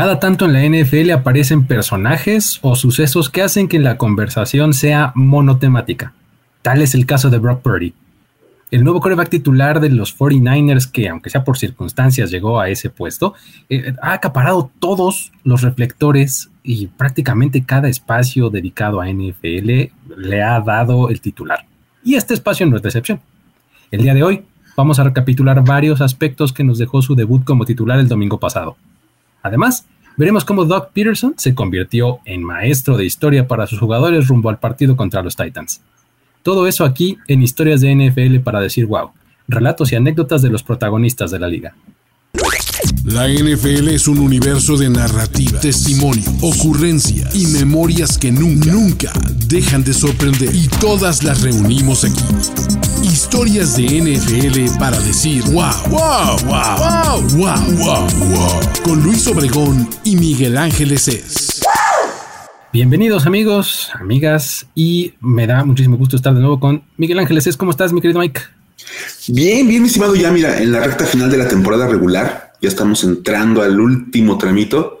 Cada tanto en la NFL aparecen personajes o sucesos que hacen que la conversación sea monotemática. Tal es el caso de Brock Purdy. El nuevo coreback titular de los 49ers, que aunque sea por circunstancias llegó a ese puesto, eh, ha acaparado todos los reflectores y prácticamente cada espacio dedicado a NFL le ha dado el titular. Y este espacio no es decepción. El día de hoy vamos a recapitular varios aspectos que nos dejó su debut como titular el domingo pasado. Además, veremos cómo Doug Peterson se convirtió en maestro de historia para sus jugadores rumbo al partido contra los Titans. Todo eso aquí en Historias de NFL para decir wow, relatos y anécdotas de los protagonistas de la liga. La NFL es un universo de narrativa, testimonio, ocurrencia y memorias que nunca, nunca dejan de sorprender. Y todas las reunimos aquí. Historias de NFL para decir wow, wow, wow, wow, wow, wow, wow. Con Luis Obregón y Miguel Ángeles es. Bienvenidos amigos, amigas, y me da muchísimo gusto estar de nuevo con Miguel Ángeles. es ¿Cómo estás, mi querido Mike? Bien, bien, estimado. Ya, mira, en la recta final de la temporada regular, ya estamos entrando al último tramito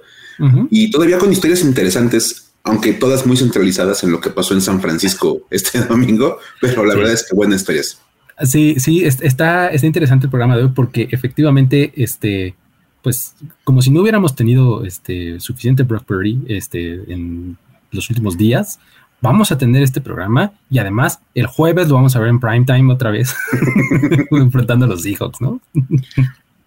y todavía con historias interesantes, aunque todas muy centralizadas en lo que pasó en San Francisco este domingo, pero la verdad es que buenas historias. Sí, sí, está, está interesante el programa de hoy porque efectivamente, este, pues, como si no hubiéramos tenido este suficiente Brock Purdy este, en los últimos días, vamos a tener este programa y además el jueves lo vamos a ver en prime time otra vez, enfrentando a los Seahawks, ¿no?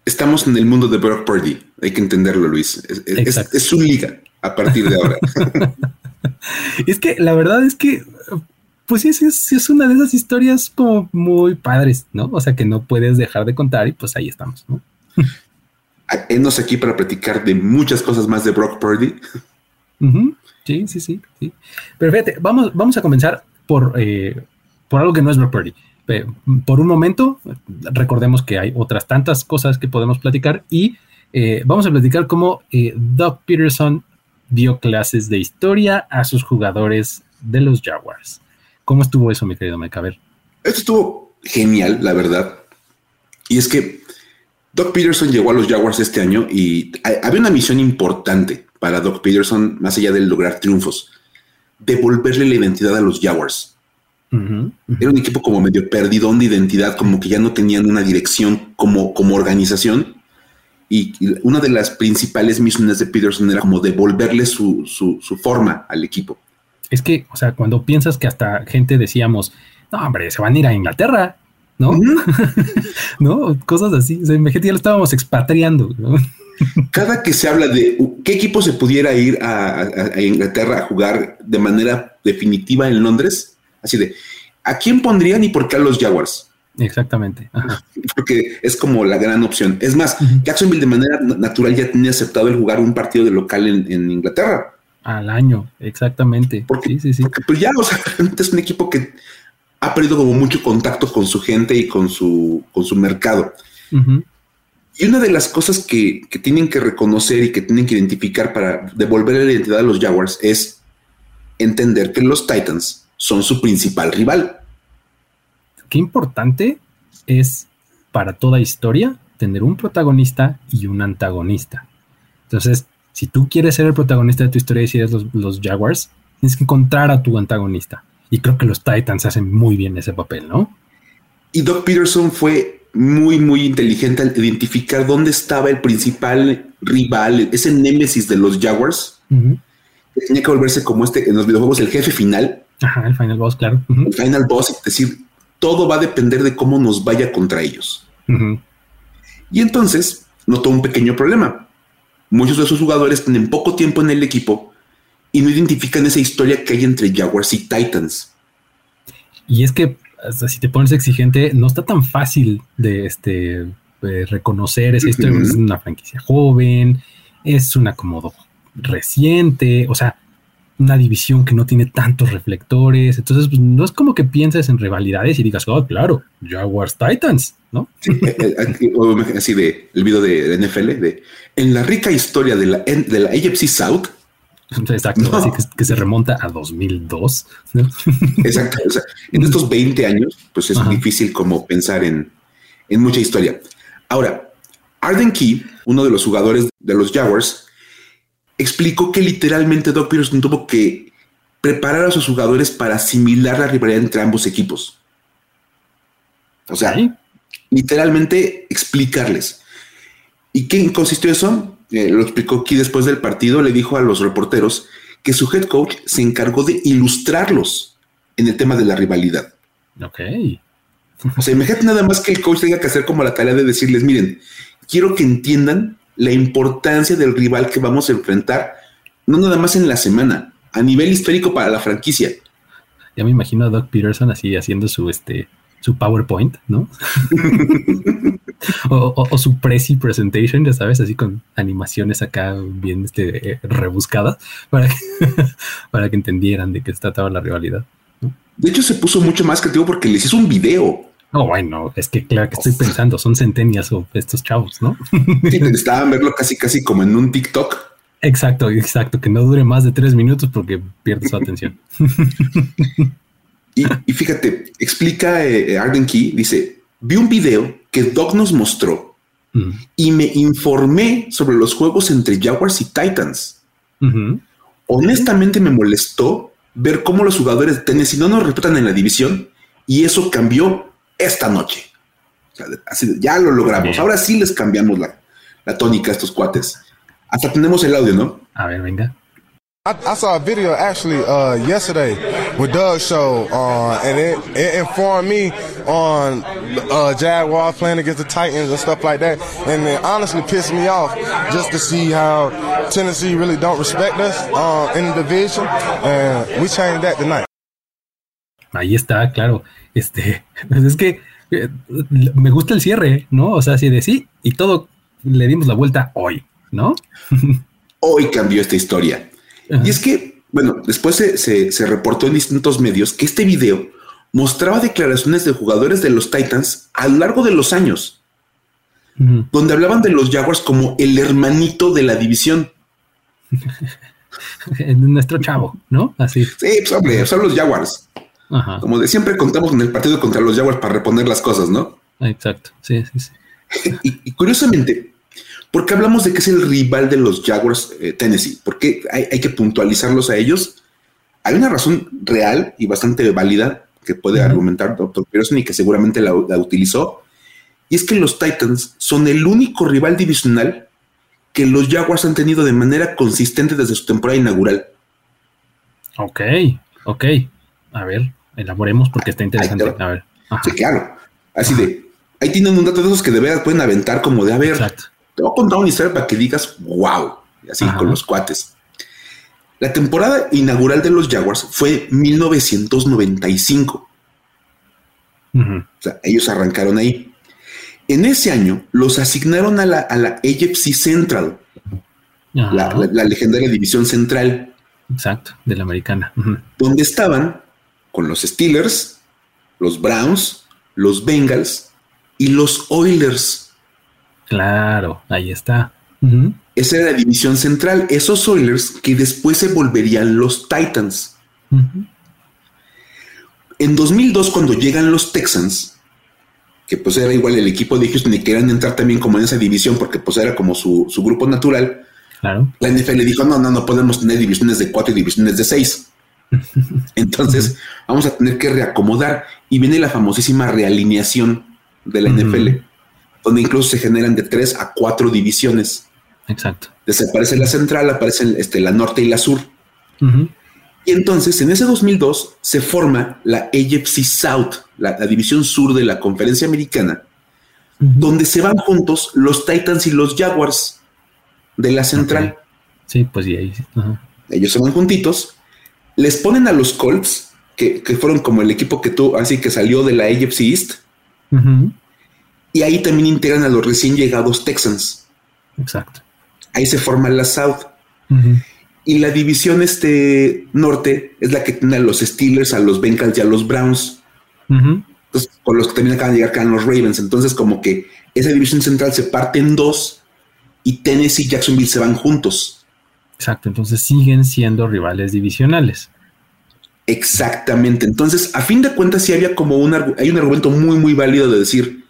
Estamos en el mundo de Brock Purdy, hay que entenderlo, Luis. Es, su liga a partir de ahora. es que la verdad es que, pues sí, es, es una de esas historias como muy padres, ¿no? O sea, que no puedes dejar de contar y pues ahí estamos, ¿no? Enos aquí para platicar de muchas cosas más de Brock Purdy. Sí, sí, sí, sí. Pero fíjate, vamos, vamos a comenzar por, eh, por algo que no es Brock Purdy. Por un momento, recordemos que hay otras tantas cosas que podemos platicar y eh, vamos a platicar cómo eh, Doug Peterson dio clases de historia a sus jugadores de los Jaguars. ¿Cómo estuvo eso, mi querido Mike? Esto estuvo genial, la verdad. Y es que Doug Peterson llegó a los Jaguars este año y había una misión importante para Doug Peterson, más allá de lograr triunfos, devolverle la identidad a los Jaguars. Era un equipo como medio perdidón de identidad, como que ya no tenían una dirección como, como organización. Y, una de las principales misiones de Peterson era como devolverle su, su, su, forma al equipo. Es que, o sea, cuando piensas que hasta gente decíamos, no, hombre, se van a ir a Inglaterra, ¿no? ¿No? Cosas así. O sea, imagínate, ya lo estábamos expatriando, Cada que se habla de qué equipo se pudiera ir a, Inglaterra a jugar de manera definitiva en Londres, así de, ¿a quién pondrían y por qué a los Jaguars? Exactamente. Porque es como la gran opción. Es más, Jacksonville de manera natural ya tenía aceptado el jugar un partido de local en, Inglaterra. Al año, exactamente. Porque, sí, sí, sí. Porque pues ya, o sea, es un equipo que ha perdido como mucho contacto con su gente y con su, con su mercado. Y una de las cosas que, tienen que reconocer y que tienen que identificar para devolver la identidad a los Jaguars es entender que los Titans son su principal rival. Qué importante es para toda historia tener un protagonista y un antagonista. Entonces, si tú quieres ser el protagonista de tu historia y si eres los, los Jaguars, tienes que encontrar a tu antagonista. Y creo que los Titans hacen muy bien ese papel, ¿no? Y Doc Peterson fue muy, muy inteligente al identificar dónde estaba el principal rival, ese némesis de los Jaguars. tenía que volverse como este en los videojuegos, el jefe final. Ajá, el final boss, claro. El final boss, es decir, todo va a depender de cómo nos vaya contra ellos. Y entonces notó un pequeño problema. Muchos de esos jugadores tienen poco tiempo en el equipo y no identifican esa historia que hay entre Jaguars y Titans. Y es que si te pones exigente, no está tan fácil de este reconocer esa historia. Es una franquicia joven, es un acomodo reciente, o sea, una división que no tiene tantos reflectores. Entonces, pues, no es como que pienses en rivalidades y digas, oh, claro, Jaguars Titans, ¿no? Eh, eh, así de el video de NFL, de en la rica historia de la, de la AFC South Exacto, así que, se remonta a 2002. Exacto, en estos 20 años, pues es difícil como pensar en, mucha historia. Ahora, Arden Key, uno de los jugadores de los Jaguars, explicó que literalmente Doc Peterson tuvo que preparar a sus jugadores para asimilar la rivalidad entre ambos equipos. O sea, literalmente explicarles. ¿Y qué consistió eso? Eh, lo explicó aquí después del partido, le dijo a los reporteros que su head coach se encargó de ilustrarlos en el tema de la rivalidad. Ok. O sea, imagínate nada más que el coach tenga que hacer como la tarea de decirles, miren, quiero que entiendan la importancia del rival que vamos a enfrentar, no nada más en la semana, a nivel histórico para la franquicia. Ya me imagino a Doc Peterson así haciendo su este su PowerPoint, ¿no? o, su Prezi presentation, ya sabes, así con animaciones acá bien este, eh, rebuscadas para que, para que entendieran de qué se trataba la rivalidad. De hecho, se puso mucho más creativo porque les hizo un video. No, bueno, es que claro que estoy pensando, son centenias o estos chavos, ¿no? sí, necesitaban verlo casi, casi como en un TikTok. Exacto, exacto, que no dure más de tres minutos porque pierde su atención. y, fíjate, explica eh, Arden Key, dice, vi un video que Doc nos mostró mm. y me informé sobre los juegos entre Jaguars y Titans. Honestamente me molestó ver cómo los jugadores de Tennessee no nos respetan en la división y eso cambió esta noche. ya lo logramos. Ahora sí les cambiamos la, la tónica a estos cuates. Hasta tenemos el audio, ¿no? A ver, venga. I, I, saw a video actually uh, yesterday with Doug's show, uh, and it, it, informed me on uh, Jaguars playing against the Titans and stuff like that. And it honestly pissed me off just to see how Tennessee really don't respect us uh, in the division, and we changed that tonight. Ahí está, claro. Este, es que eh, me gusta el cierre, ¿no? O sea, así de sí, y todo le dimos la vuelta hoy, ¿no? hoy cambió esta historia. Y es que, bueno, después se, reportó en distintos medios que este video mostraba declaraciones de jugadores de los Titans a lo largo de los años, donde hablaban de los Jaguars como el hermanito de la división. Nuestro chavo, ¿no? Así. Sí, pues hombre, son los Jaguars. Como de siempre contamos en el partido contra los Jaguars para reponer las cosas, ¿no? Exacto, sí, sí, sí. y, curiosamente, ¿Por qué hablamos de que es el rival de los Jaguars eh, Tennessee? ¿Por qué hay, que puntualizarlos a ellos? Hay una razón real y bastante válida que puede argumentar Dr. Pearson y que seguramente la, utilizó. Y es que los Titans son el único rival divisional que los Jaguars han tenido de manera consistente desde su temporada inaugural. Ok, ok. A ver, elaboremos porque está interesante. A ver. Sí, claro. Así de, ahí tienen un dato de esos que de verdad pueden aventar como de, a ver, Exacto. Te voy a contar una historia para que digas, wow, así con los cuates. La temporada inaugural de los Jaguars fue 1995. O sea, ellos arrancaron ahí. En ese año los asignaron a la, a la AFC Central, la, legendaria división central. Exacto, de la americana. Donde estaban con los Steelers, los Browns, los Bengals y los Oilers. Claro, ahí está. Esa era la división central. Esos Oilers que después se volverían los Titans. En 2002, cuando llegan los Texans, que pues era igual el equipo de Houston y querían entrar también como en esa división porque pues era como su, grupo natural. Claro. La NFL le dijo, no, no, no podemos tener divisiones de cuatro y divisiones de seis. Entonces, vamos a tener que reacomodar. Y viene la famosísima realineación de la NFL donde incluso se generan de tres a cuatro divisiones. Exacto. Desaparece la central, aparecen este, la norte y la sur. Y entonces, en ese 2002, se forma la AFC South, la, división sur de la conferencia americana, donde se van juntos los Titans y los Jaguars de la central. Sí, pues y ahí. Ellos se van juntitos, les ponen a los Colts, que, fueron como el equipo que tú, así que salió de la AFC East. Y ahí también integran a los recién llegados Texans. Exacto. Ahí se forma la South. Y la división este norte es la que tiene a los Steelers, a los Bengals y a los Browns. Entonces, con los que también acaban de llegar acá los Ravens. Entonces, como que esa división central se parte en dos y Tennessee y Jacksonville se van juntos. Exacto. Entonces siguen siendo rivales divisionales. Exactamente. Entonces, a fin de cuentas, sí había como un, hay un argumento muy, muy válido de decir,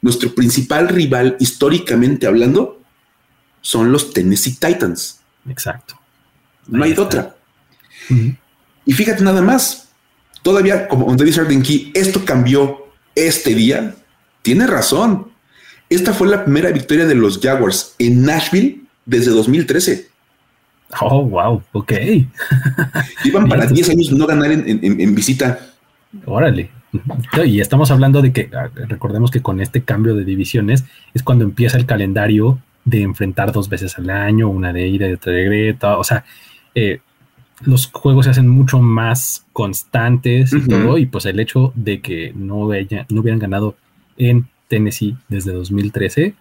nuestro principal rival históricamente hablando son los Tennessee Titans. Exacto. No hay otra. Y fíjate nada más, todavía, como Arden Key, esto cambió este día. Tiene razón. Esta fue la primera victoria de los Jaguars en Nashville desde 2013. Oh, wow, ok. Iban para 10 años no ganar en, visita. Órale. Y estamos hablando de que, ah, recordemos que con este cambio de divisiones es cuando empieza el calendario de enfrentar dos veces al año, una de ida y otra de regreso. O sea, eh, los juegos se hacen mucho más constantes y todo. Y pues el hecho de que no, no hubieran ganado en Tennessee desde 2013,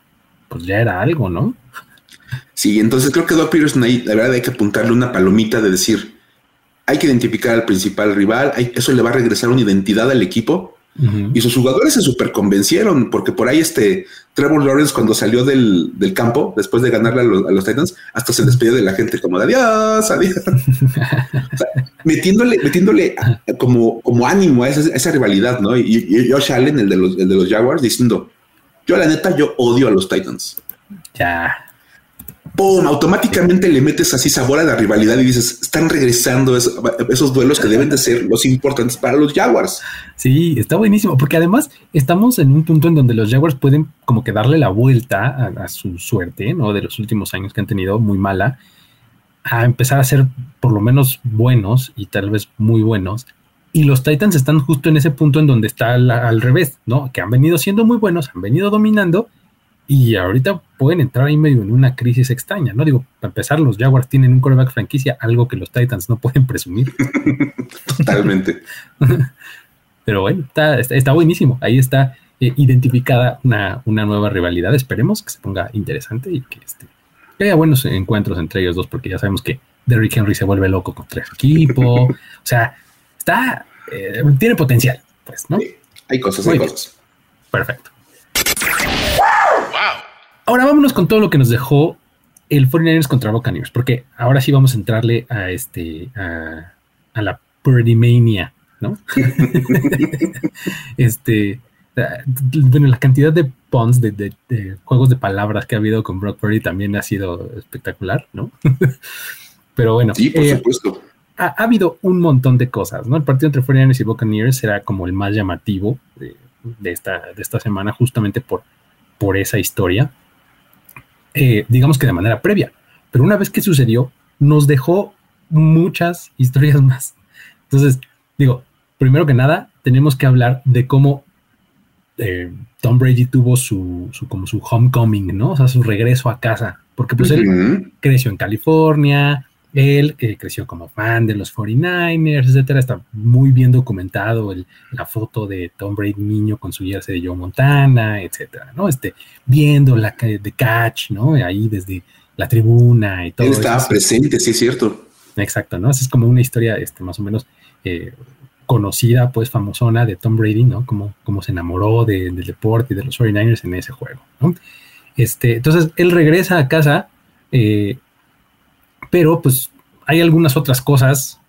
pues ya era algo, ¿no? Sí, entonces creo que Doc Peterson ahí, la verdad, hay que apuntarle una palomita de decir, hay que identificar al principal rival, eso le va a regresar una identidad al equipo. Y sus jugadores se super convencieron, porque por ahí este Trevor Lawrence, cuando salió del, campo, después de ganarle a los, Titans, hasta se despidió de la gente como de adiós, adiós. metiéndole, metiéndole como, como ánimo a esa, rivalidad, ¿no? Y, y, Josh Allen, el de, los, el de los Jaguars, diciendo: Yo, la neta, yo odio a los Titans. Ya. ¡Pum! Automáticamente le metes así sabor a la rivalidad y dices, están regresando esos, duelos que deben de ser los importantes para los Jaguars. Sí, está buenísimo, porque además estamos en un punto en donde los Jaguars pueden como que darle la vuelta a, su suerte, ¿no? De los últimos años que han tenido muy mala, a empezar a ser por lo menos buenos y tal vez muy buenos. Y los Titans están justo en ese punto en donde está al revés, ¿no? Que han venido siendo muy buenos, han venido dominando y ahorita pueden entrar ahí medio en una crisis extraña, ¿no? Digo, para empezar, los Jaguars tienen un coreback franquicia, algo que los Titans no pueden presumir. Totalmente. Pero bueno, está, buenísimo. Ahí está eh, identificada una, nueva rivalidad. Esperemos que se ponga interesante y que, este, haya buenos encuentros entre ellos dos, porque ya sabemos que Derrick Henry se vuelve loco contra el equipo. o sea, está, eh, tiene potencial, pues, ¿no? hay cosas, hay cosas. Perfecto. Ahora vámonos con todo lo que nos dejó el 49ers contra Buccaneers, porque ahora sí vamos a entrarle a este a, la Purdy Mania, ¿no? este, bueno, la cantidad de puns, de, juegos de palabras que ha habido con Brock Purdy también ha sido espectacular, ¿no? Pero bueno. Sí, por eh, supuesto. Ha, habido un montón de cosas, ¿no? El partido entre 49ers y Buccaneers será como el más llamativo de, esta, de esta semana, justamente por, por esa historia. Eh, digamos que de manera previa. Pero una vez que sucedió, nos dejó muchas historias más. Entonces, digo, primero que nada, tenemos que hablar de cómo eh, Tom Brady tuvo su, como su homecoming, ¿no? O sea, su regreso a casa. Porque pues él creció en California, él eh, creció como fan de los 49ers, etcétera. Está muy bien documentado la foto de Tom Brady niño con su jersey de Joe Montana, etcétera, ¿no? Este, viendo la de Catch, ¿no? Ahí desde la tribuna y todo. Él estaba presente, sí es cierto. Exacto, ¿no? Esa es como una historia, este, más o menos eh, conocida, pues famosona de Tom Brady, ¿no? Como, como se enamoró del deporte y de los 49ers en ese juego, ¿no? Este, entonces, él regresa a casa. Eh, pero pues hay algunas otras cosas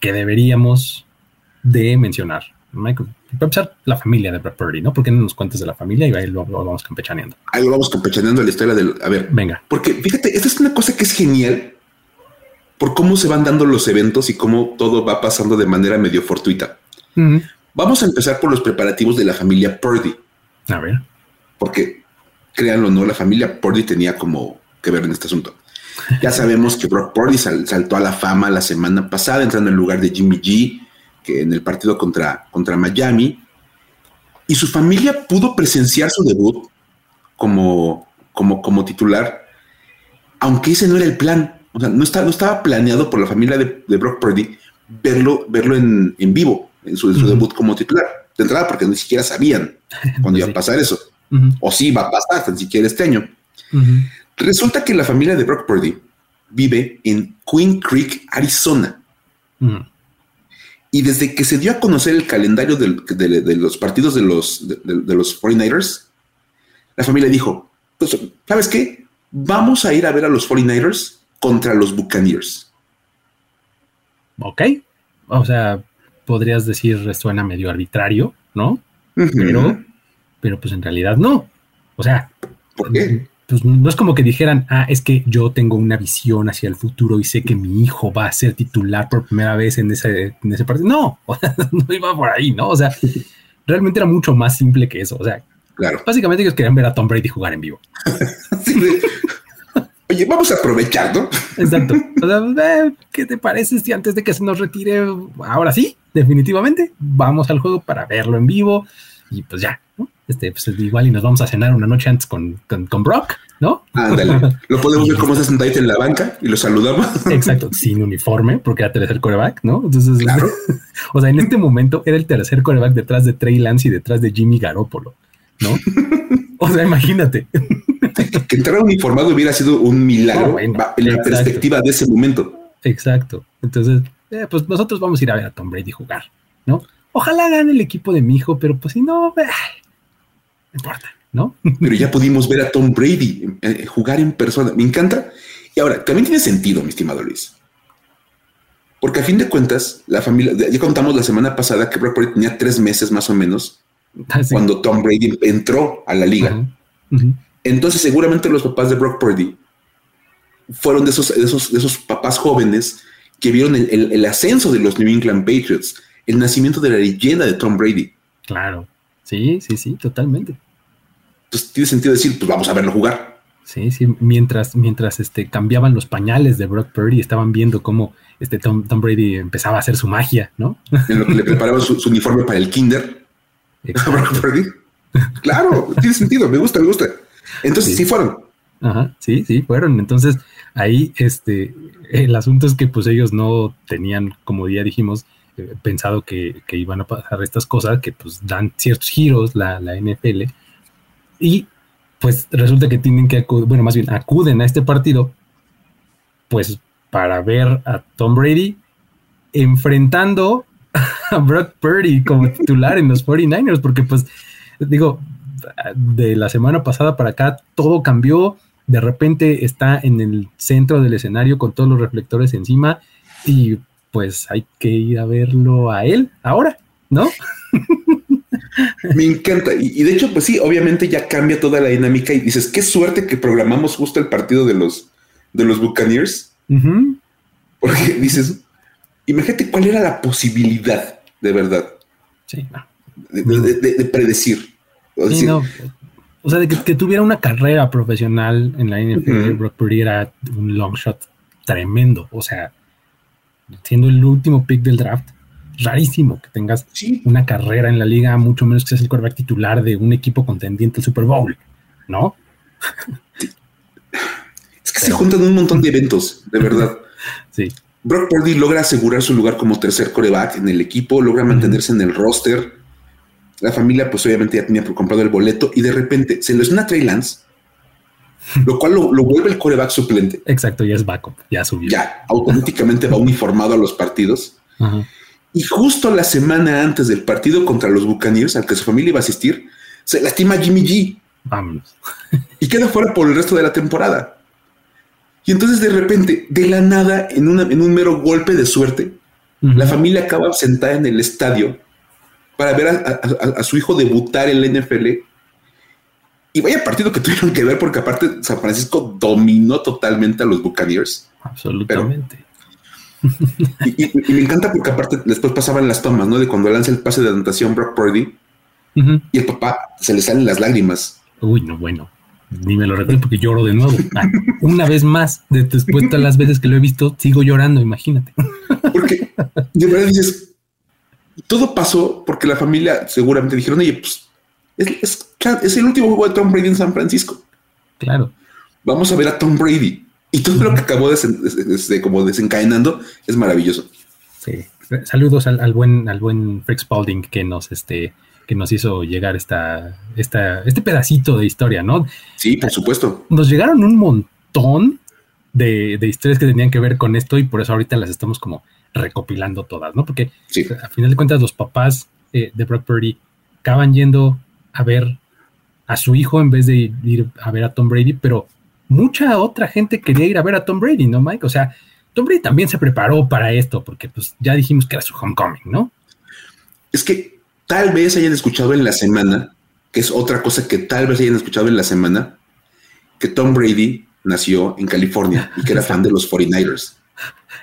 que deberíamos de mencionar. Michael, para empezar, la familia de Brad Purdy, ¿no? ¿Por qué no nos cuentes de la familia y ahí lo, vamos campechaneando? Ahí lo vamos campechaneando la historia del... A ver, venga. Porque fíjate, esta es una cosa que es genial por cómo se van dando los eventos y cómo todo va pasando de manera medio fortuita. Vamos a empezar por los preparativos de la familia Purdy. A ver. Porque, créanlo o no, la familia Purdy tenía como que ver en este asunto. Ya sabemos que Brock Purdy saltó a la fama la semana pasada, entrando en lugar de Jimmy G, que en el partido contra, contra Miami. Y su familia pudo presenciar su debut como, como, como titular, aunque ese no era el plan. O sea, no, estaba, no estaba planeado por la familia de, Brock Purdy verlo, verlo en, vivo, en su, debut como titular. De entrada, porque ni siquiera sabían cuándo iba a pasar eso. O si iba a pasar, ni siquiera este año. Resulta que la familia de Brock Purdy vive en Queen Creek, Arizona. Mm. Y desde que se dio a conocer el calendario de, los partidos de los, de, los 49ers, la familia dijo, pues, ¿sabes qué? Vamos a ir a ver a los 49ers contra los Buccaneers. Ok. O sea, podrías decir, suena medio arbitrario, ¿no? Pero, pero pues en realidad no. O sea, ¿por qué? Pues no es como que dijeran, ah, es que yo tengo una visión hacia el futuro y sé que mi hijo va a ser titular por primera vez en ese, en ese partido. No, no iba por ahí, ¿no? O sea, realmente era mucho más simple que eso. O sea, Claro. básicamente ellos querían ver a Tom Brady jugar en vivo. Sí, Oye, vamos a aprovechar, ¿no? Exacto. O sea, ¿qué te parece si antes de que se nos retire, ahora sí, definitivamente, vamos al juego para verlo en vivo y pues ya, ¿no? Este, pues igual y nos vamos a cenar una noche antes con, con, con Brock, ¿no? Ándale. Lo podemos ver cómo está sentadito en la banca y lo saludamos. Exacto, sin uniforme, porque era tercer coreback, ¿no? Entonces, Claro. o sea, en este momento era el tercer coreback detrás de Trey Lance y detrás de Jimmy Garoppolo, ¿no? O sea, imagínate. Que entrar uniformado hubiera sido un milagro bueno, en la exacto. perspectiva de ese momento. Exacto. Entonces, eh, pues nosotros vamos a ir a ver a Tom Brady jugar, ¿no? Ojalá gane el equipo de mi hijo, pero pues si no, eh, no importa, ¿no? Pero ya pudimos ver a Tom Brady eh, jugar en persona. Me encanta. Y ahora, también tiene sentido, mi estimado Luis. Porque a fin de cuentas, la familia, ya contamos la semana pasada que Brock Purdy tenía tres meses más o menos Así. cuando Tom Brady entró a la liga. Entonces, seguramente los papás de Brock Purdy fueron de esos, de esos, de esos papás jóvenes que vieron el, el- el ascenso de los New England Patriots, el nacimiento de la leyenda de Tom Brady. Claro. Sí, sí, sí, totalmente. Entonces, tiene sentido decir, pues vamos a verlo jugar. Sí, sí, mientras, mientras este, cambiaban los pañales de Brock Purdy, estaban viendo cómo este Tom, Tom Brady empezaba a hacer su magia, ¿no? En lo que le preparaban su, su uniforme para el kinder a Brock Exacto. Purdy. Claro, tiene sentido, me gusta, me gusta. Entonces, Sí. sí, fueron. Ajá, sí, sí, fueron. Entonces, ahí, este, el asunto es que pues ellos no tenían, como ya dijimos, eh, pensado que, que iban a pasar estas cosas que pues dan ciertos giros la, la NFL y pues resulta que tienen que acudir, bueno, más bien acuden a este partido pues para ver a Tom Brady enfrentando a Brock Purdy como titular en los 49ers, porque pues digo, de la semana pasada para acá todo cambió, de repente está en el centro del escenario con todos los reflectores encima y pues hay que ir a verlo a él ahora, ¿no? Me encanta. Y, y de hecho, pues sí, obviamente ya cambia toda la dinámica y dices, qué suerte que programamos justo el partido de los, de los Buccaneers. Porque dices, imagínate cuál era la posibilidad de verdad Sí, no. de, de- de- de predecir. O Sí, decir, no. O sea, de que, que tuviera una carrera profesional en la NFL, Ujú. Brock Purdy era un long shot tremendo. O sea, siendo el último pick del draft, rarísimo que tengas sí, una carrera en la liga, mucho menos que seas el quarterback titular de un equipo contendiente al Super Bowl, ¿no? es que se juntan un montón de eventos, de verdad. Sí, Brock Purdy logra asegurar su lugar como tercer coreback en el equipo, logra mantenerse en el roster. La familia, pues obviamente ya tenía comprado el boleto y de repente se lesiona Trey Lance, lo cual lo, lo vuelve el coreback suplente. exacto, ya es backup, ya subió. Ya automáticamente va uniformado a los partidos. Ajá. Y justo la semana antes del partido contra los Buccaneers, al que su familia iba a asistir, se lastima Jimmy G Vámonos. y queda fuera por el resto de la temporada. Y entonces de repente, de la nada, en, una- en un mero golpe de suerte, la familia acaba sentada en el estadio para ver a, a- a- a su hijo debutar en la NFL. Y vaya partido que tuvieron que ver porque aparte San Francisco dominó totalmente a los Buccaneers. Absolutamente. Y, y- y me encanta porque aparte después pasaban las tomas, ¿no? De cuando lanza el pase de anotación Brock Purdy y el papá se le salen las lágrimas. Uy, no, bueno. Ni me lo recuerdo porque lloro de nuevo. Ah, una vez más, de- después de todas las veces que lo he visto, sigo llorando, imagínate. Porque de verdad dices, todo pasó porque la familia seguramente dijeron, oye, pues es, es- es el último juego de Tom Brady en San Francisco. Claro. Vamos a ver a Tom Brady. Y todo lo que acabó desen- des- des- de- como desencadenando es maravilloso. Sí. Saludos al, al buen, al buen Frick Spalding que nos, este, que nos hizo llegar esta, esta, este pedacito de historia, ¿no? Sí, por supuesto. Nos llegaron un montón de, de historias que tenían que ver con esto y por eso ahorita las estamos como recopilando todas, ¿no? Porque Sí, a final de cuentas los papás eh, de Brock Purdy acaban yendo a ver a su hijo en vez de ir a ver a Tom Brady, pero mucha otra gente quería ir a ver a Tom Brady, ¿no, Mike? O sea, Tom Brady también se preparó para esto, porque pues ya dijimos que era su homecoming, ¿no? es que tal vez hayan escuchado en la semana, que es otra cosa que tal vez hayan escuchado en la semana, que Tom Brady nació en California y que era fan de los 49ers.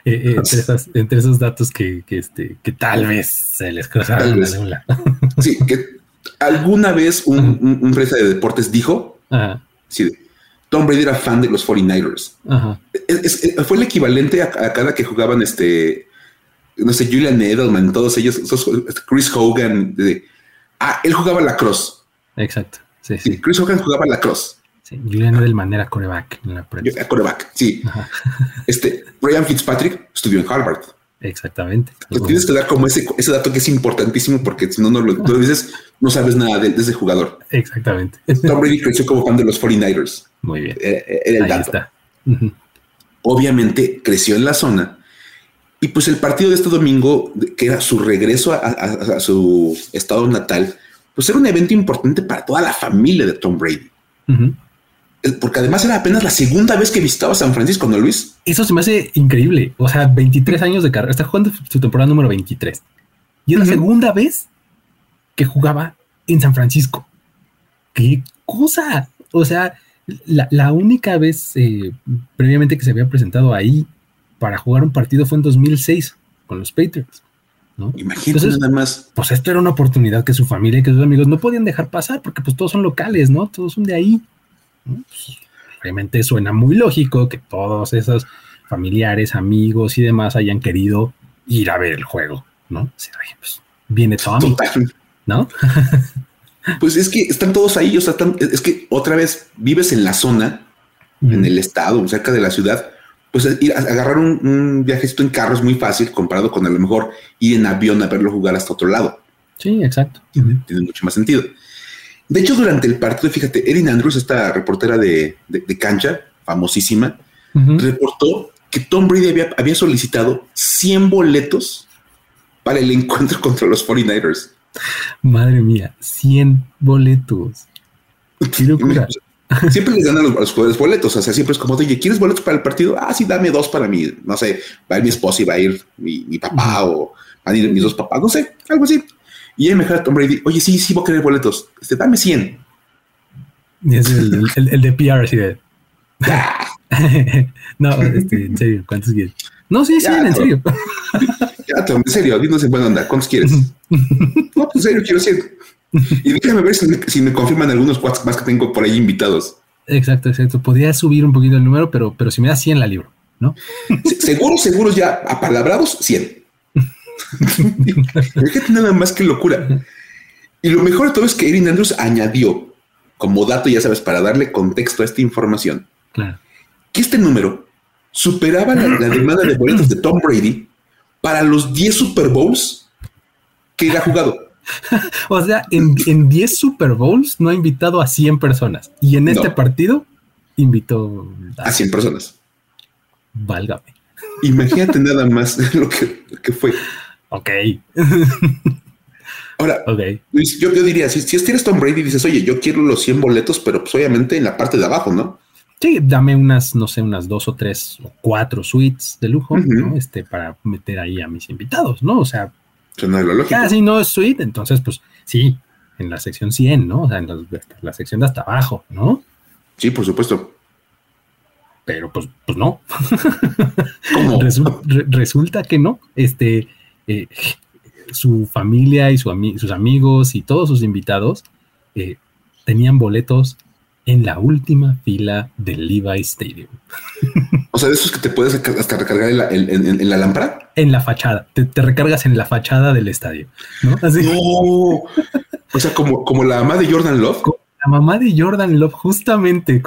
Eh, eh, entre, esos datos que, este, que tal vez se les cruzaron la Sí, que alguna vez un, un, empresa de deportes dijo, sí, Tom Brady era fan de los 49ers. fue el equivalente a, cada que jugaban este, no sé, Julian Edelman, todos ellos, Chris Hogan, ah, él jugaba la cross. Exacto. Sí, sí. Chris Hogan jugaba la cross. Sí, Julian Edelman era coreback en la prensa. Coreback, sí. Este, Ryan Fitzpatrick estudió en Harvard. Exactamente. tienes que dar como ese, ese dato que es importantísimo porque si no, no lo, dices, no sabes nada de, ese jugador. Exactamente. Tom Brady creció como fan de los 49ers. Muy bien. Eh, eh, era, el Ahí Está. Obviamente creció en la zona. Y pues el partido de este domingo, que era su regreso a, su estado natal, pues era un evento importante para toda la familia de Tom Brady porque además era apenas la segunda vez que visitaba San Francisco, ¿no, Luis? Eso se me hace increíble. O sea, 23 años de carrera. Está jugando su temporada número 23. Y es la segunda vez que jugaba en San Francisco. ¡Qué cosa! O sea, la, única vez eh, previamente que se había presentado ahí para jugar un partido fue en 2006 con los Patriots. ¿no? Imagínate nada más. Pues esto era una oportunidad que su familia y que sus amigos no podían dejar pasar porque pues todos son locales, ¿no? Todos son de ahí. Pues, obviamente suena muy lógico que todos esos familiares, amigos y demás hayan querido ir a ver el juego, ¿no? pues, viene Tommy, ¿no? pues es que están todos ahí, o sea, es que otra vez vives en la zona, en el estado, cerca de la ciudad, pues ir a agarrar un, viajecito en carro es muy fácil comparado con a lo mejor ir en avión a verlo jugar hasta otro lado. Sí, exacto. Tiene mucho más sentido. De hecho, durante el partido, fíjate, Erin Andrews, esta reportera de, cancha, famosísima, reportó que Tom Brady había, solicitado 100 boletos para el encuentro contra los 49ers. Madre mía, 100 boletos. siempre les dan a los, jugadores boletos. O sea, siempre es como, oye, ¿quieres boletos para el partido? Ah, sí, dame dos para mí. No sé, va a ir mi esposa y va a ir mi, papá o van a ir mis dos papás. No sé, algo así. Y él me a Tom Brady, oye, sí, sí, voy a querer boletos. Este, dame 100. Y es el, el, de PR, así de. no, este, en serio, ¿cuántos quieres? No, sí, sí, en serio. ya, Tom, en serio, dinos en buena onda, ¿cuántos quieres? no, pues en serio, quiero 100. Y déjame ver si me, confirman algunos WhatsApp más que tengo por ahí invitados. Exacto, exacto. Podría subir un poquito el número, pero, pero si me da 100 la libro, ¿no? seguro, seguro ya apalabrados, 100. Fíjate nada más que locura. Y lo mejor de todo es que Erin Andrews añadió, como dato, ya sabes, para darle contexto a esta información, que este número superaba la, demanda de boletos de Tom Brady para los 10 Super Bowls que él ha jugado. o sea, en, 10 Super Bowls no ha invitado a 100 personas. Y en este partido invitó a 100 personas. Válgame. Imagínate nada más lo que, lo que fue. Ok. Ahora, Luis, yo, diría, si, si tienes Tom Brady y dices, oye, yo quiero los 100 boletos, pero pues obviamente en la parte de abajo, ¿no? Sí, dame unas, no sé, unas dos o tres o cuatro suites de lujo, ¿no? Este, para meter ahí a mis invitados, ¿no? O sea, no es lo lógico. Ah, no es suite, entonces, pues sí, en la sección 100, ¿no? O sea, en la sección de hasta abajo, ¿no? Sí, por supuesto pero pues, pues no. resulta que no. Este, eh, su familia y sus amigos y todos sus invitados eh, tenían boletos en la última fila del Levi Stadium. O sea, de esos que te puedes hasta recargar en la, lámpara. En la fachada. Te, recargas en la fachada del estadio. ¿no? Así. O sea, como, como la mamá de Jordan Love. la mamá de Jordan Love, justamente.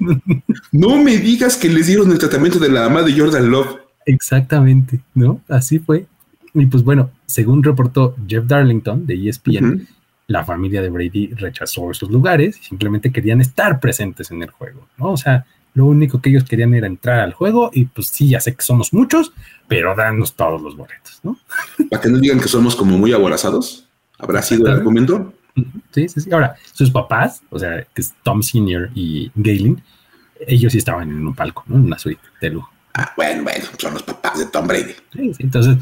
no me digas que les dieron el tratamiento de la mamá de Jordan Love. Exactamente, ¿no? Así fue. Y pues bueno, según reportó Jeff Darlington de ESPN, la familia de Brady rechazó esos lugares y simplemente querían estar presentes en el juego, ¿no? O sea, lo único que ellos querían era entrar al juego y pues sí, ya sé que somos muchos, pero danos todos los boletos, ¿no? Para que no digan que somos como muy aborazados, ¿habrá sido el argumento? Sí, sí, sí. Ahora, sus papás, o sea, que es Tom Senior y Galen, ellos sí estaban en un palco, ¿no? En una suite de lujo. Ah, bueno, bueno, son los papás de Tom Brady. Sí, sí, entonces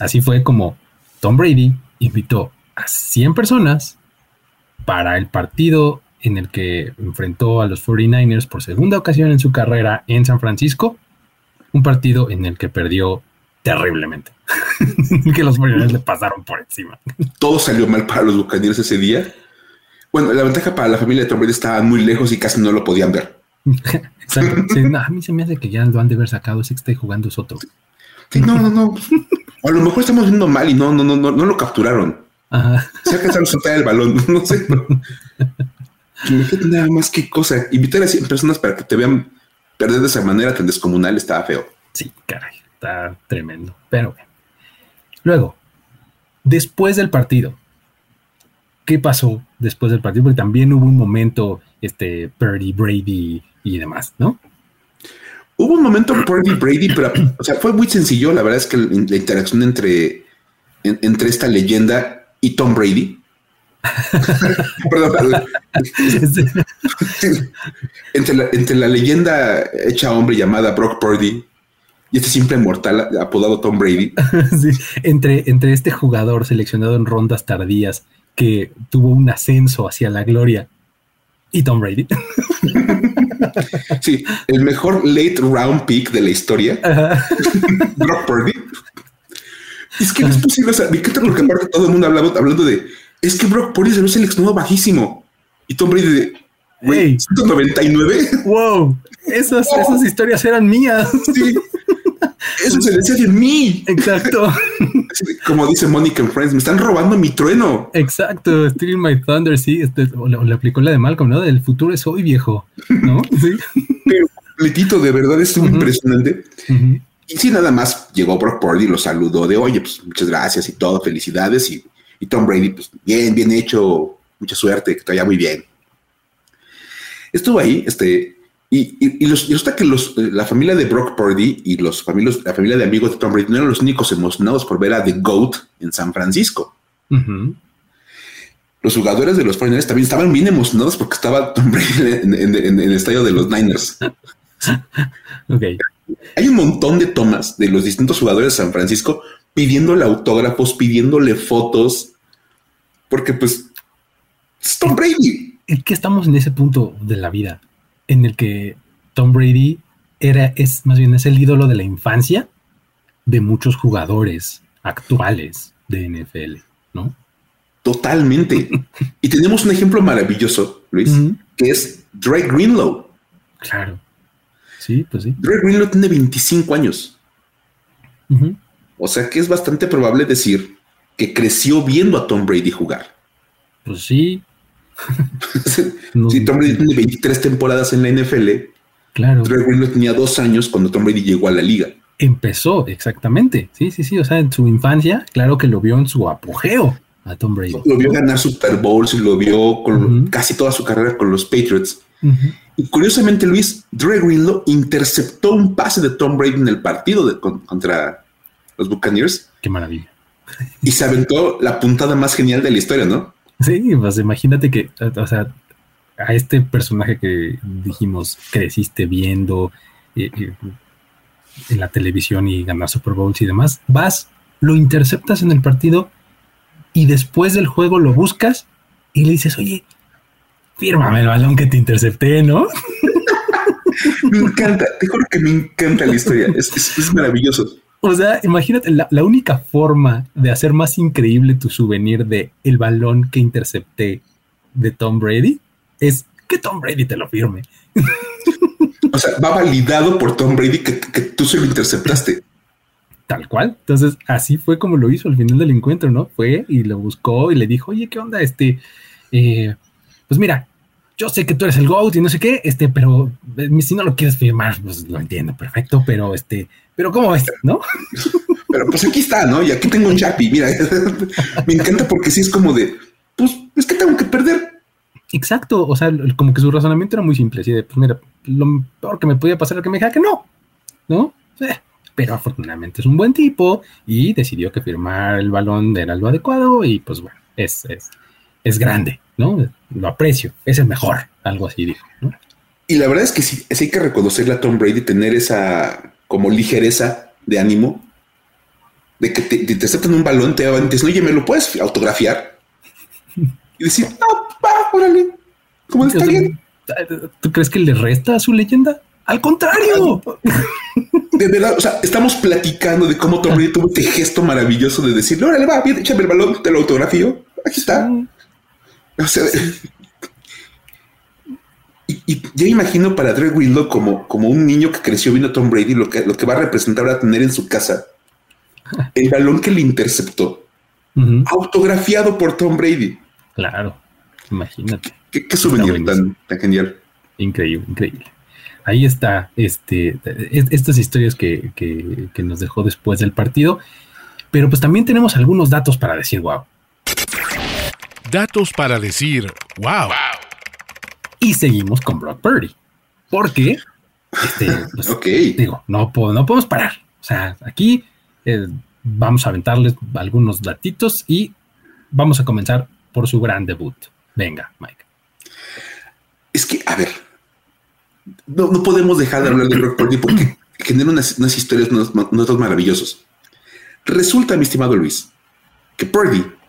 Así fue como Tom Brady invitó a 100 personas para el partido en el que enfrentó a los 49ers por segunda ocasión en su carrera en San Francisco, un partido en el que perdió terriblemente, que los 49ers le pasaron por encima. Todo salió mal para los Buccaneers ese día. Bueno, la ventaja para la familia de Tom Brady estaba muy lejos y casi no lo podían ver. a mí se me hace que ya lo han de haber sacado, que está jugando es otro. no, no, no. A lo mejor estamos viendo mal y no, no, no, no, no lo capturaron. Ajá. Se alcanzaron a soltar el balón, no sé. nada más que cosa. Invitar a 100 personas para que te vean perder de esa manera tan descomunal estaba feo. Sí, caray, está tremendo. Pero bueno. Luego, después del partido, ¿qué pasó después del partido? Porque también hubo un momento, este, Purdy, Brady y demás, ¿no? Hubo un momento Purdy, Brady, pero, o sea, fue muy sencillo. La verdad es que la interacción entre, entre esta leyenda y Tom Brady Perdón, entre, la, entre, la, leyenda hecha hombre llamada Brock Purdy y este simple mortal apodado Tom Brady. entre, entre este jugador seleccionado en rondas tardías que tuvo un ascenso hacia la gloria y Tom Brady. sí, el mejor late round pick de la historia. Brock Purdy. Es que no es posible, o sea, me encanta porque aparte todo el mundo hablaba hablando de es que Brock Purdy se lo seleccionó bajísimo. Y Tom Brady de, güey, 199. Wow, esas, esas historias eran mías. Sí. Eso se decía de mí. Exacto. Como dice Monica en Friends, me están robando mi trueno. Exacto, Stealing My Thunder, sí. Este, le, aplicó la de Malcolm, ¿no? Del futuro es hoy, viejo. ¿No? Sí. Pero completito, de verdad, es muy impresionante. Y sí, nada más llegó Brock Purdy, lo saludó de, oye, pues muchas gracias y todo, felicidades. Y y Tom Brady, pues bien, bien hecho, mucha suerte, que te vaya muy bien. Estuvo ahí, este, y, y, los, resulta que los, la familia de Brock Purdy y los familios, la familia de amigos de Tom Brady no eran los únicos emocionados por ver a The GOAT en San Francisco. Los jugadores de los 49 también estaban bien emocionados porque estaba Tom Brady en, el estadio de los Niners. okay. Hay un montón de tomas de los distintos jugadores de San Francisco pidiéndole autógrafos, pidiéndole fotos, porque pues es Tom Brady. Es que estamos en ese punto de la vida en el que Tom Brady era, es más bien es el ídolo de la infancia de muchos jugadores actuales de NFL, ¿no? Totalmente. y tenemos un ejemplo maravilloso, Luis, que es Drake Greenlow. Claro. Sí, pues sí. Drake Greenlow tiene 25 años. O sea que es bastante probable decir que creció viendo a Tom Brady jugar. Pues sí. si Tom Brady tiene 23 temporadas en la NFL, claro. Drake Greenlow tenía dos años cuando Tom Brady llegó a la liga. Empezó, exactamente. Sí, sí, sí. O sea, en su infancia, claro que lo vio en su apogeo a Tom Brady. Lo vio ganar Super Bowls y lo vio con casi toda su carrera con los Patriots. Y curiosamente, Luis, Dre Greenlow interceptó un pase de Tom Brady en el partido de, contra los Buccaneers. Qué maravilla. Y se aventó la puntada más genial de la historia, ¿no? Sí, pues imagínate que, o sea, a este personaje que dijimos creciste viendo eh, eh, en la televisión y ganar Super Bowls y demás, vas, lo interceptas en el partido y después del juego lo buscas y le dices, oye, fírmame el balón que te intercepté, ¿no? me encanta, te juro que me encanta la historia, es maravilloso. O sea, imagínate, la, única forma de hacer más increíble tu souvenir de el balón que intercepté de Tom Brady es que Tom Brady te lo firme. O sea, va validado por Tom Brady que, tú se lo interceptaste. Tal cual. Entonces, así fue como lo hizo al final del encuentro, ¿no? Fue y lo buscó y le dijo, oye, ¿qué onda? Este, eh, pues mira, yo sé que tú eres el GOAT y no sé qué, este, pero eh, si no lo quieres firmar, pues lo entiendo, perfecto, pero este, pero ¿cómo ves? ¿No? Pero pues aquí está, ¿no? Y aquí tengo un chapi, mira, me encanta porque sí es como de, pues es que tengo que perder. Exacto, o sea, como que su razonamiento era muy simple, así de, pues mira, lo peor que me podía pasar es que me dijera que no, ¿no? Pero afortunadamente es un buen tipo y decidió que firmar el balón era lo adecuado y pues bueno, es, es, es grande, ¿no? Lo aprecio, es el mejor, algo así dijo, ¿no? Y la verdad es que sí, sí hay que reconocerle a Tom Brady tener esa como ligereza de ánimo, de que te, te aceptan un balón, te dicen, oye, ¿me lo puedes autografiar? Y decir, no, va, órale. ¿Cómo está bien? ¿Tú crees que le resta a su leyenda? Al contrario. De verdad, o sea, estamos platicando de cómo Tom Brady tuvo este gesto maravilloso de decir, órale, va, bien, échame el balón, te lo autografío. Aquí está. O sea, y, y ya imagino para Dre Window como, como un niño que creció viendo a Tom Brady, lo que, lo que va a representar a tener en su casa el balón que le interceptó, autografiado por Tom Brady. Claro, imagínate. Qué, qué souvenir tan, tan genial. Increíble, increíble. Ahí está este, estas historias que, que, que, nos dejó después del partido. Pero pues también tenemos algunos datos para decir wow. Datos para decir wow. Y seguimos con Brock Purdy. Porque, este, pues, okay. digo, no, no podemos parar. O sea, aquí eh, vamos a aventarles algunos datitos y vamos a comenzar por su gran debut. Venga, Mike. Es que, a ver, no, no podemos dejar de hablar de Brock Purdy porque genera unas, unas historias, unos, unos maravillosos. Resulta, mi estimado Luis, que Purdy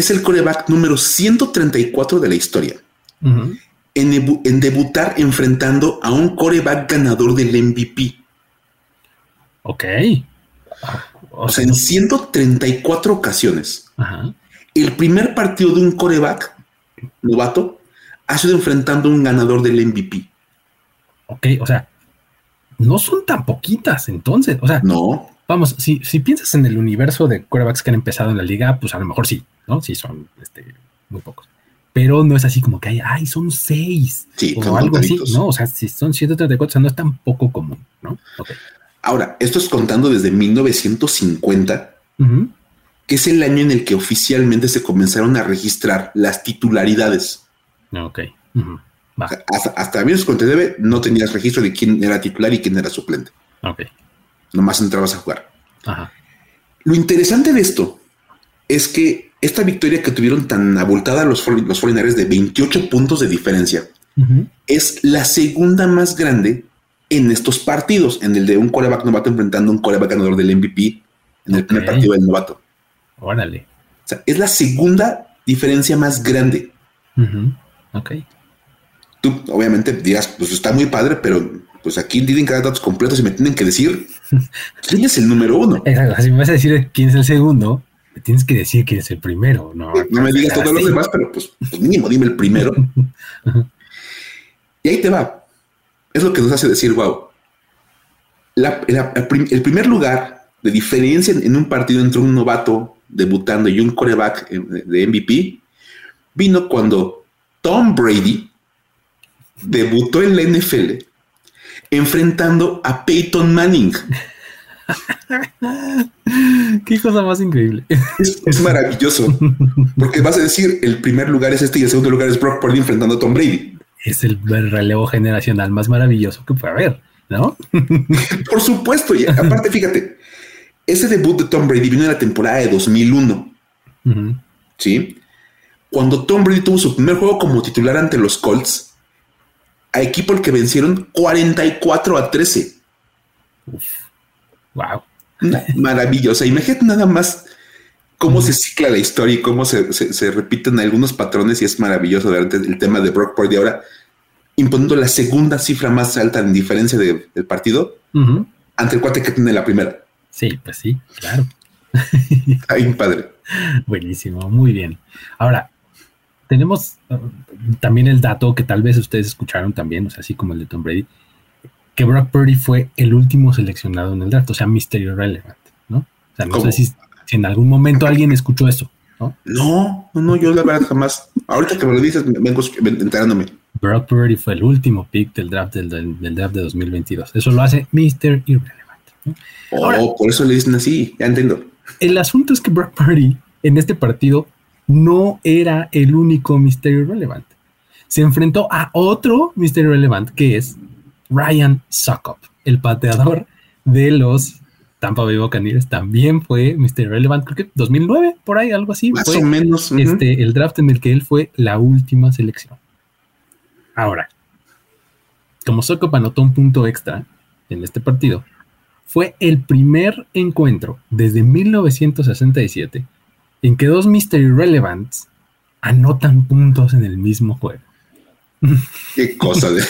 es el coreback número 134 de la historia uh -huh. en, en, debutar enfrentando a un coreback ganador del MVP. Ok. O, o sea, en 134 ocasiones. Uh -huh. El primer partido de un coreback novato ha sido enfrentando a un ganador del MVP. Ok, o sea, no son tan poquitas entonces. O sea, no. Vamos, si, si piensas en el universo de quarterbacks que han empezado en la liga, pues a lo mejor sí, ¿no? Sí, son este, muy pocos. Pero no es así como que hay, ay, son seis. Sí, o algo así, ¿no? O sea, si son 134, o sea, no es tan poco común, ¿no? Okay. Ahora, esto es contando desde 1950, uh -huh. que es el año en el que oficialmente se comenzaron a registrar las titularidades. Ok. Uh -huh. Hasta, hasta 1959 no tenías registro de quién era titular y quién era suplente. Ok. Nomás entrabas a jugar. Ajá. Lo interesante de esto es que esta victoria que tuvieron tan abultada los, los 49 de 28 puntos de diferencia uh -huh. es la segunda más grande en estos partidos, en el de un coreback novato enfrentando a un coreback ganador del MVP en el okay. primer partido del novato. Órale. O sea, es la segunda diferencia más grande. Uh -huh. Ok. Tú, obviamente, dirás, pues está muy padre, pero pues aquí tienen que dar datos completos y me tienen que decir quién es el número uno. Exacto. Si me vas a decir quién es el segundo, me tienes que decir quién es el primero. No, no me digas todos los demás, pero pues, pues, mínimo dime el primero. y ahí te va. Es lo que nos hace decir, wow. La, la, el primer lugar de diferencia en un partido entre un novato debutando y un coreback de MVP vino cuando Tom Brady debutó en la NFL enfrentando a Peyton Manning. Qué cosa más increíble. Es, es, maravilloso. Porque vas a decir, el primer lugar es este y el segundo lugar es Brock Purdy enfrentando a Tom Brady. Es el relevo generacional más maravilloso que puede haber, ¿no? Por supuesto. Y aparte, fíjate, ese debut de Tom Brady vino en la temporada de 2001. Uh -huh. ¿Sí? Cuando Tom Brady tuvo su primer juego como titular ante los Colts, a equipo al que vencieron 44 a 13. Uf, wow. Maravillosa. Imagínate nada más cómo se cicla la historia y cómo se, se, se, repiten algunos patrones y es maravilloso durante el tema de Brock Purdy ahora imponiendo la segunda cifra más alta en diferencia de, del partido uh -huh. ante el cuate que tiene la primera. Sí, pues sí, claro. Ay, padre. Buenísimo, muy bien. Ahora, tenemos uh, también el dato que tal vez ustedes escucharon también, o sea, así como el de Tom Brady, que Brock Purdy fue el último seleccionado en el draft, o sea, Mystery Relevant, ¿no? O sea, no ¿Cómo? sé si, si, en algún momento alguien escuchó eso, ¿no? No, no, no, yo la verdad jamás. Ahorita que me lo dices, vengo enterándome. Brock Purdy fue el último pick del draft del, del, del draft de 2022. Eso lo hace Mr. Irrelevant. ¿no? Oh, Ahora, por eso le dicen así, ya entiendo. El asunto es que Brock Purdy en este partido no era el único misterio relevant. Se enfrentó a otro misterio relevant que es Ryan Suckup, el pateador de los Tampa Bay Buccaneers. También fue misterio relevant, creo que 2009, por ahí, algo así. Más fue o menos. Uh -huh. este, el draft en el que él fue la última selección. Ahora, como Suckup anotó un punto extra en este partido, fue el primer encuentro desde 1967 en que dos Mystery Relevants anotan puntos en el mismo juego. Qué cosa de.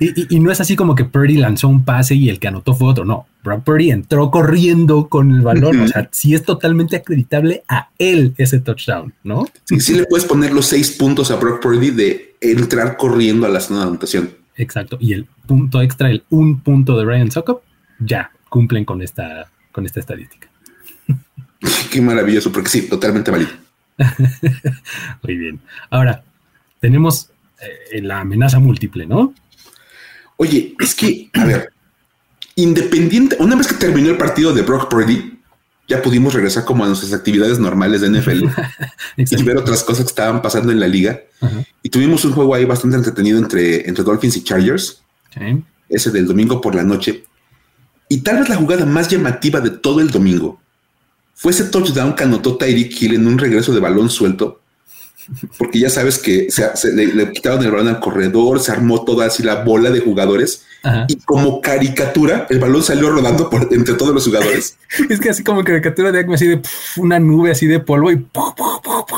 y, no es así como que Purdy lanzó un pase y el que anotó fue otro. No, Brock Purdy entró corriendo con el balón. O sea, sí es totalmente acreditable a él ese touchdown, ¿no? Sí, sí le puedes poner los seis puntos a Brock Purdy de entrar corriendo a la zona de anotación. Exacto. Y el punto extra, el un punto de Ryan Sokop, ya cumplen con esta, con esta estadística. Qué maravilloso, porque sí, totalmente válido. Muy bien. Ahora, tenemos eh, la amenaza múltiple, ¿no? Oye, es que, a ver, independiente, una vez que terminó el partido de Brock Purdy, ya pudimos regresar como a nuestras actividades normales de NFL y ver otras cosas que estaban pasando en la liga. Y tuvimos un juego ahí bastante entretenido entre, entre Dolphins y Chargers, ese del domingo por la noche. Y tal vez la jugada más llamativa de todo el domingo fue ese touchdown que anotó Tyreek Hill en un regreso de balón suelto, porque ya sabes que se, le, quitaron el balón al corredor, se armó toda así la bola de jugadores y como caricatura el balón salió rodando por entre todos los jugadores. es que así como caricatura de así de una nube así de polvo y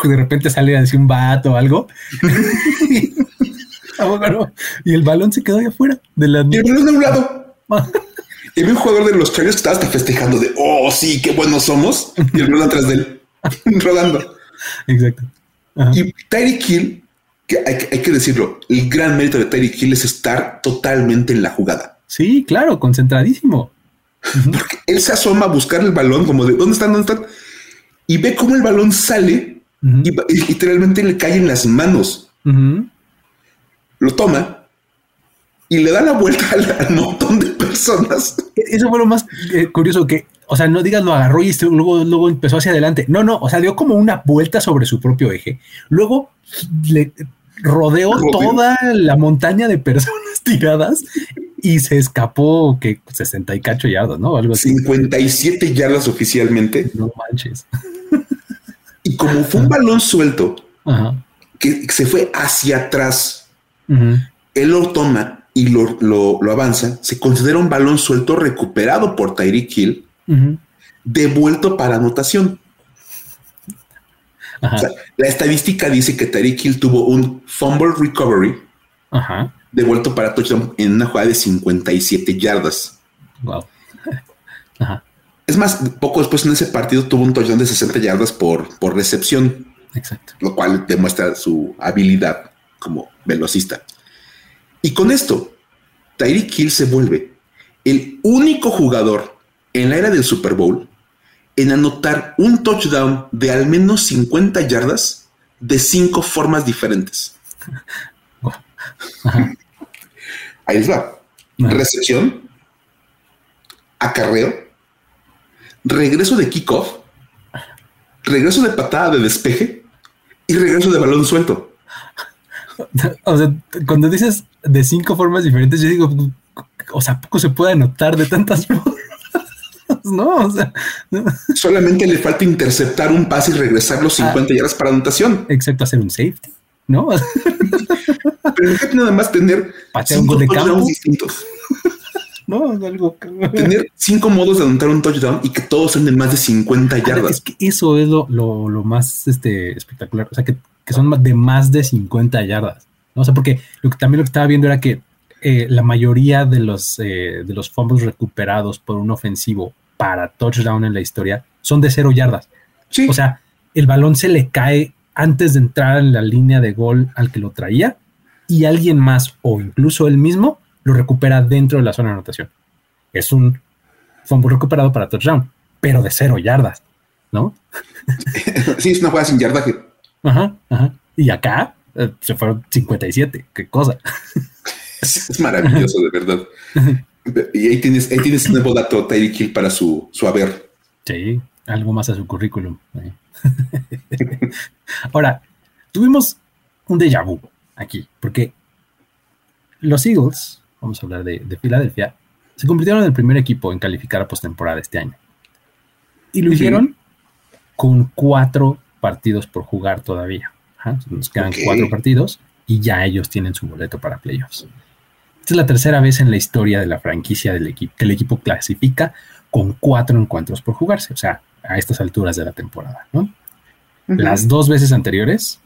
de repente sale así un vato o algo. y el balón se quedó ahí afuera de la y el balón de un lado. Y había un jugador de los Chargers que estaba hasta festejando de, oh, sí, qué buenos somos. Y el balón atrás de él, rodando. Exacto. Y Tyreek Hill, que hay, que decirlo, el gran mérito de Tyreek Hill es estar totalmente en la jugada. Sí, claro, concentradísimo. Porque él se asoma a buscar el balón, como de dónde están, dónde están, y ve cómo el balón sale y, literalmente le cae en las manos. Lo toma y le da la vuelta al, montón personas. Eso fue lo más eh, curioso que, o sea, no digas lo agarró y este, luego, luego empezó hacia adelante. No, no, o sea, dio como una vuelta sobre su propio eje. Luego le rodeó, toda la montaña de personas tiradas y se escapó que 60 y cacho yardas, ¿no? Algo así. 57 yardas oficialmente. No manches. Y como fue un balón suelto que se fue hacia atrás, él lo toma y lo, avanza, se considera un balón suelto recuperado por Tyreek Hill, devuelto para anotación. la estadística dice que Tyreek Hill tuvo un fumble recovery devuelto para touchdown en una jugada de 57 yardas. Wow. Es más, poco después en ese partido tuvo un touchdown de 60 yardas por, por recepción. Exacto. Lo cual demuestra su habilidad como velocista. Y con esto, Tyreek Hill se vuelve el único jugador en la era del Super Bowl en anotar un touchdown de al menos 50 yardas de cinco formas diferentes. Ahí les va. Recepción, acarreo, regreso de kickoff, regreso de patada de despeje y regreso de balón suelto. O sea, cuando dices de cinco formas diferentes, yo digo, o sea, poco se puede anotar de tantas formas. No, o sea, solamente le falta interceptar un pase y regresar los 50 ah, yardas para anotación. Excepto hacer un safety, ¿no? Pero nada más tener cinco touchdowns distintos. No, algo. Tener cinco modos de anotar un touchdown y que todos sean de más de 50 yardas. Es que eso es lo, lo, más este, espectacular. O sea, que, que son de más de 50 yardas. ¿No? O sea, porque lo que, también lo que estaba viendo era que eh, la mayoría de los, eh, de los fumbles recuperados por un ofensivo para touchdown en la historia son de cero yardas. O sea, el balón se le cae antes de entrar en la línea de gol al que lo traía y alguien más o incluso él mismo lo recupera dentro de la zona de anotación. Es un fumble recuperado para touchdown, pero de cero yardas, ¿no? Sí, es una jugada sin yardaje. Ajá, ajá. Y acá se fueron 57. Qué cosa. Es, maravilloso, de verdad. Y ahí tienes, ahí tienes un nuevo dato, Tyreek Hill, para su, su haber. Sí, algo más a su currículum. Ahora, tuvimos un déjà vu aquí, porque los Eagles, vamos a hablar de, de Filadelfia, se convirtieron en el primer equipo en calificar a postemporada este año. Y lo hicieron con cuatro partidos por jugar todavía. Nos quedan cuatro partidos y ya ellos tienen su boleto para playoffs. Esta es la tercera vez en la historia de la franquicia del equipo que el equipo clasifica con cuatro encuentros por jugarse, o sea, a estas alturas de la temporada. Las dos veces anteriores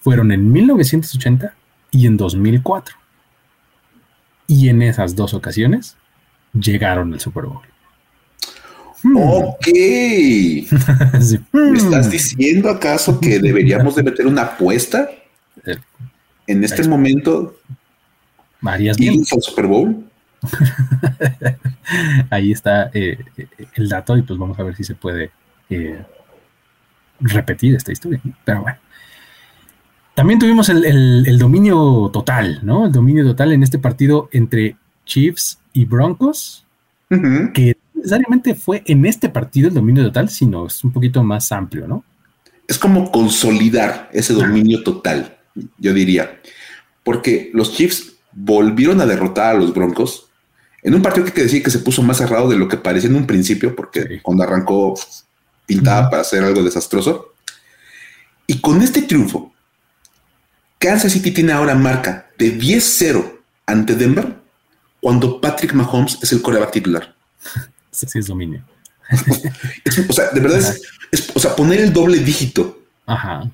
fueron en 1980 y en 2004. Y en esas dos ocasiones llegaron al Super Bowl. Ok. ¿Me estás diciendo acaso que deberíamos de meter una apuesta eh, en este momento? Marías bien. al Super Bowl? Ahí está eh, el dato y pues vamos a ver si se puede eh, repetir esta historia. Pero bueno. También tuvimos el, dominio total, ¿no? El dominio total en este partido entre Chiefs y Broncos, que necesariamente fue en este partido el dominio total, sino es un poquito más amplio, ¿no? Es como consolidar ese dominio total, yo diría, porque los Chiefs volvieron a derrotar a los Broncos en un partido que que decir que se puso más cerrado de lo que parecía en un principio, porque cuando arrancó pintaba para hacer algo desastroso. Y con este triunfo, Kansas City tiene ahora marca de 10-0 ante Denver cuando Patrick Mahomes es el coreback titular. Sí, es dominio. o sea, de verdad es, o sea, poner el doble dígito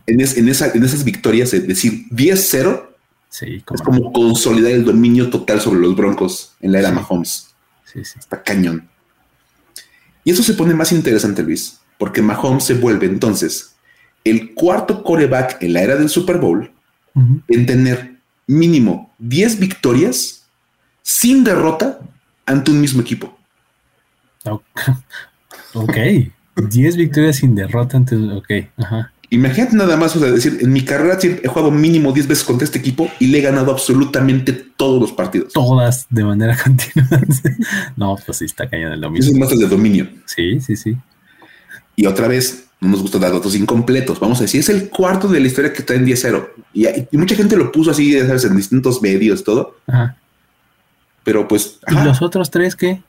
En, en, esas victorias, es decir, 10-0, es como consolidar el dominio total sobre los Broncos en la era Mahomes. Sí, sí. Está cañón. Y eso se pone más interesante, Luis, porque Mahomes se vuelve entonces el cuarto coreback en la era del Super Bowl en tener mínimo 10 victorias sin derrota ante un mismo equipo. Ok, 10 victorias sin derrota ante... Ok, ajá. Imagínate nada más, o sea, decir, en mi carrera he jugado mínimo 10 veces contra este equipo y le he ganado absolutamente todos los partidos. Todas de manera continua. no, pues sí, está cayendo el dominio. Eso es de dominio. Sí, sí, sí. Y otra vez, no nos gusta dar datos incompletos. Vamos a decir, es el cuarto de la historia que está en 10-0. Y, mucha gente lo puso así, ¿sabes? En distintos medios, todo. Ajá. Pero pues. ¿Y los otros tres qué?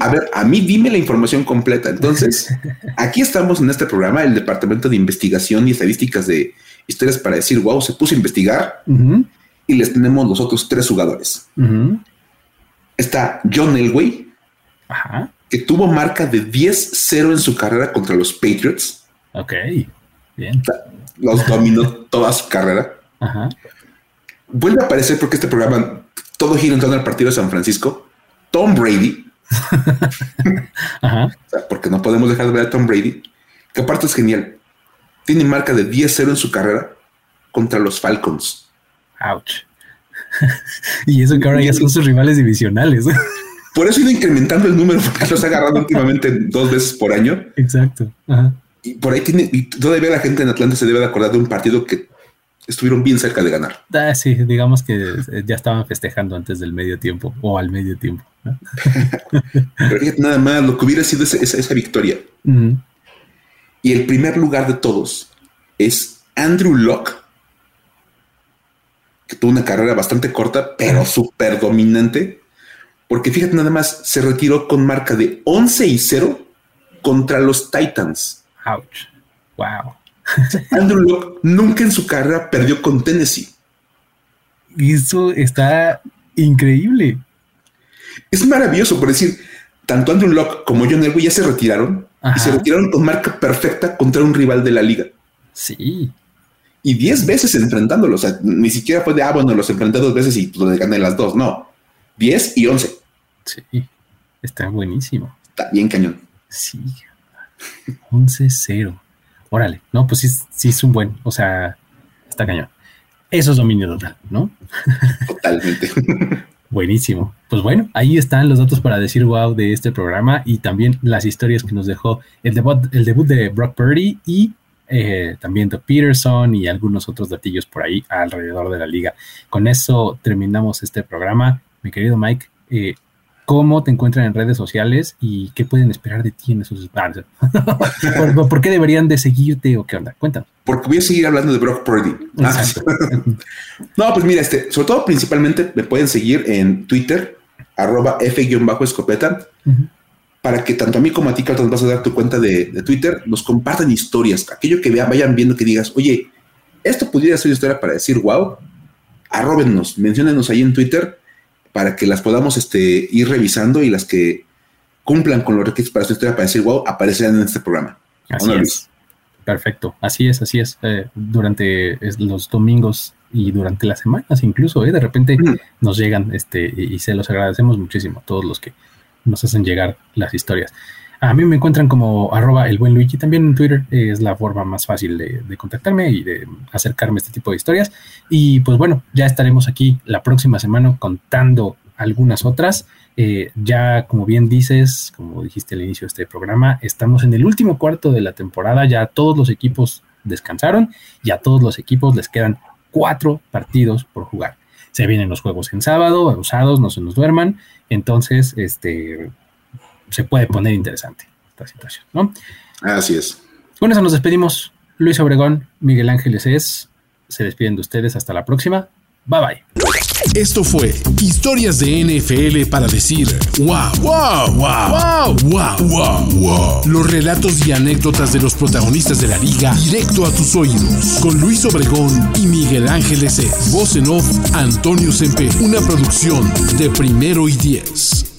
A ver, a mí dime la información completa. Entonces, aquí estamos en este programa, el Departamento de Investigación y Estadísticas de Historias para decir, wow, se puso a investigar y les tenemos los otros tres jugadores. Está John Elway, que tuvo marca de 10-0 en su carrera contra los Patriots. Ok, bien. Los dominó toda su carrera. Vuelve a aparecer porque este programa todo gira en torno al partido de San Francisco. Tom Brady porque no podemos dejar de ver a Tom Brady, que aparte es genial. Tiene marca de 10-0 en su carrera contra los Falcons. Ouch. y eso que ahora ya son sus rivales divisionales. por eso ha ido incrementando el número, porque los ha agarrado últimamente dos veces por año. Exacto. Y por ahí tiene, y todavía la gente en Atlanta se debe de acordar de un partido que estuvieron bien cerca de ganar. Ah, sí, digamos que ya estaban festejando antes del medio tiempo o al medio tiempo. Pero fíjate nada más lo que hubiera sido esa, victoria. Y el primer lugar de todos es Andrew Locke, que tuvo una carrera bastante corta, pero súper dominante. Porque fíjate nada más, se retiró con marca de 11 y 0 contra los Titans. Ouch. Wow. Andrew Locke nunca en su carrera perdió con Tennessee. Y eso está increíble. Es maravilloso, por decir, tanto Andrew Locke como John Elway ya se retiraron y se retiraron con marca perfecta contra un rival de la liga. Sí. Y diez veces enfrentándolo. O sea, ni siquiera fue de, ah, bueno, los enfrenté dos veces y pues, gané las dos. No. Diez y once. Sí. Está buenísimo. Está bien cañón. Sí. 11-0. Órale, no, pues sí, sí es un buen, o sea, está cañón. Eso es dominio total, ¿no? Totalmente. Buenísimo. Pues bueno, ahí están los datos para decir wow de este programa y también las historias que nos dejó el debut, el debut de Brock Purdy y eh, también de Peterson y algunos otros datillos por ahí alrededor de la liga. Con eso terminamos este programa. Mi querido Mike, eh, cómo te encuentran en redes sociales y qué pueden esperar de ti en esos ah, ¿Por, qué deberían de seguirte o qué onda? Cuéntanos. Porque voy a seguir hablando de Brock Purdy. Ah, no, pues mira, este, sobre todo principalmente me pueden seguir en Twitter, arroba F-escopeta, para que tanto a mí como a ti, que vas a dar tu cuenta de, Twitter, nos compartan historias, aquello que vean, vayan viendo que digas, oye, esto pudiera ser historia para decir, wow, arróbennos, menciónenos ahí en Twitter para que las podamos este, ir revisando y las que cumplan con los requisitos para su historia para decir, wow, aparecerán en este programa. Así es. Perfecto, así es, así es. Eh, durante los domingos y durante las semanas incluso, ¿eh? de repente nos llegan este, y, se los agradecemos muchísimo a todos los que nos hacen llegar las historias. A mí me encuentran como arroba el buen Luigi, también en Twitter es la forma más fácil de, contactarme y de acercarme a este tipo de historias. Y pues bueno, ya estaremos aquí la próxima semana contando algunas otras. Eh, ya, como bien dices, como dijiste al inicio de este programa, estamos en el último cuarto de la temporada, ya todos los equipos descansaron y a todos los equipos les quedan cuatro partidos por jugar. Se vienen los juegos en sábado, usados, no se nos duerman, entonces este, se puede poner interesante esta situación, ¿no? Así es. Con eso nos despedimos. Luis Obregón, Miguel Ángeles es, se despiden de ustedes hasta la próxima. Bye bye. Esto fue Historias de NFL para decir wow, wow, wow, wow, wow, wow, Los relatos y anécdotas de los protagonistas de la liga directo a tus oídos. Con Luis Obregón y Miguel Ángeles es. Voz en off, Antonio Sempe. Una producción de primero y diez.